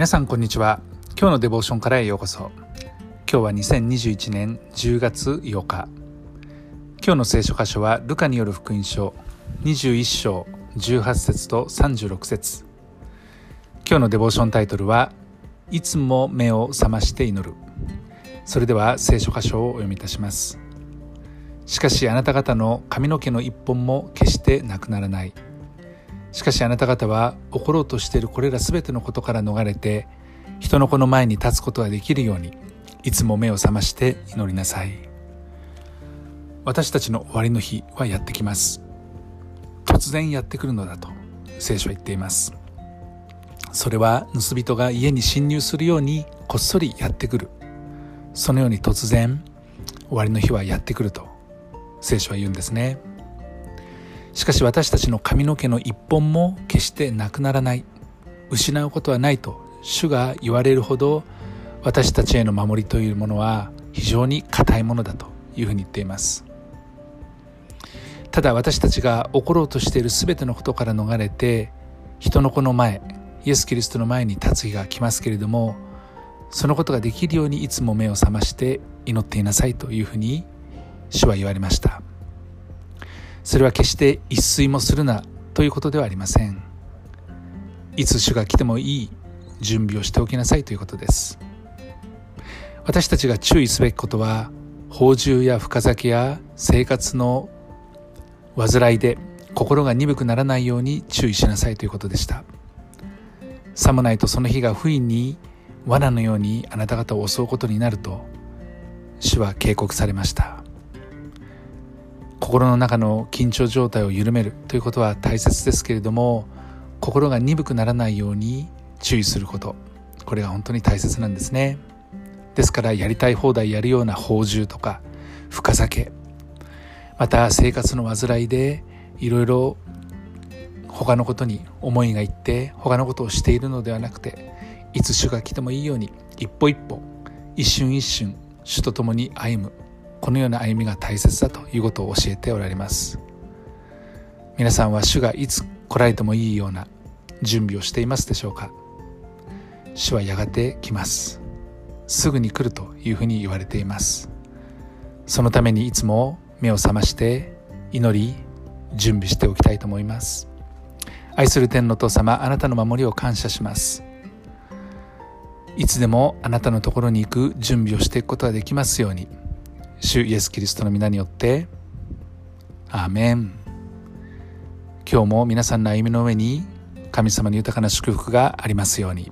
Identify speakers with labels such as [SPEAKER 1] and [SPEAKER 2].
[SPEAKER 1] 皆さんこんにちは。今日のデボーションからへようこそ。今日は2021年10月8日。今日の聖書箇所はルカによる福音書21章18節と36節。今日のデボーションタイトルはいつも目を覚まして祈る。それでは聖書箇所をお読みいたします。しかしあなた方の髪の毛の一本も決してなくならない。しかしあなた方は起ころうとしているこれら全てのことから逃れて人の子の前に立つことができるようにいつも目を覚まして祈りなさい。私たちの終わりの日はやってきます。突然やってくるのだと聖書は言っています。それは盗人が家に侵入するようにこっそりやってくる。そのように突然終わりの日はやってくると聖書は言うんですね。しかし私たちの髪の毛の一本も決してなくならない。失うことはないと主が言われるほど私たちへの守りというものは非常に固いものだというふうに言っています。ただ私たちが起ころうとしている全てのことから逃れて人の子の前イエス・キリストの前に立つ日が来ますけれどもそのことができるようにいつも目を覚まして祈っていなさいというふうに主は言われました。それは決して一睡もするなということではありません。いつ主が来てもいい準備をしておきなさいということです。私たちが注意すべきことは放獣や深酒や生活の煩いで心が鈍くならないように注意しなさいということでした。さもないとその日が不意に罠のようにあなた方を襲うことになると主は警告されました。心の中の緊張状態を緩めるということは大切ですけれども心が鈍くならないように注意すること。これが本当に大切なんですね。ですからやりたい放題やるような放獣とか深酒。また生活の煩いでいろいろ他のことに思いがいって他のことをしているのではなくていつ主が来てもいいように一歩一歩一瞬一瞬主と共に歩む。このような歩みが大切だということを教えておられます。皆さんは主がいつ来られてもいいような準備をしていますでしょうか？主はやがて来ます。すぐに来るというふうに言われています。そのためにいつも目を覚まして祈り準備しておきたいと思います。愛する天の父様あなたの守りを感謝します。いつでもあなたのところに行く準備をしていくことができますように。主イエス・キリストの皆によってアーメン今日も皆さんの歩みの上に神様の豊かな祝福がありますように。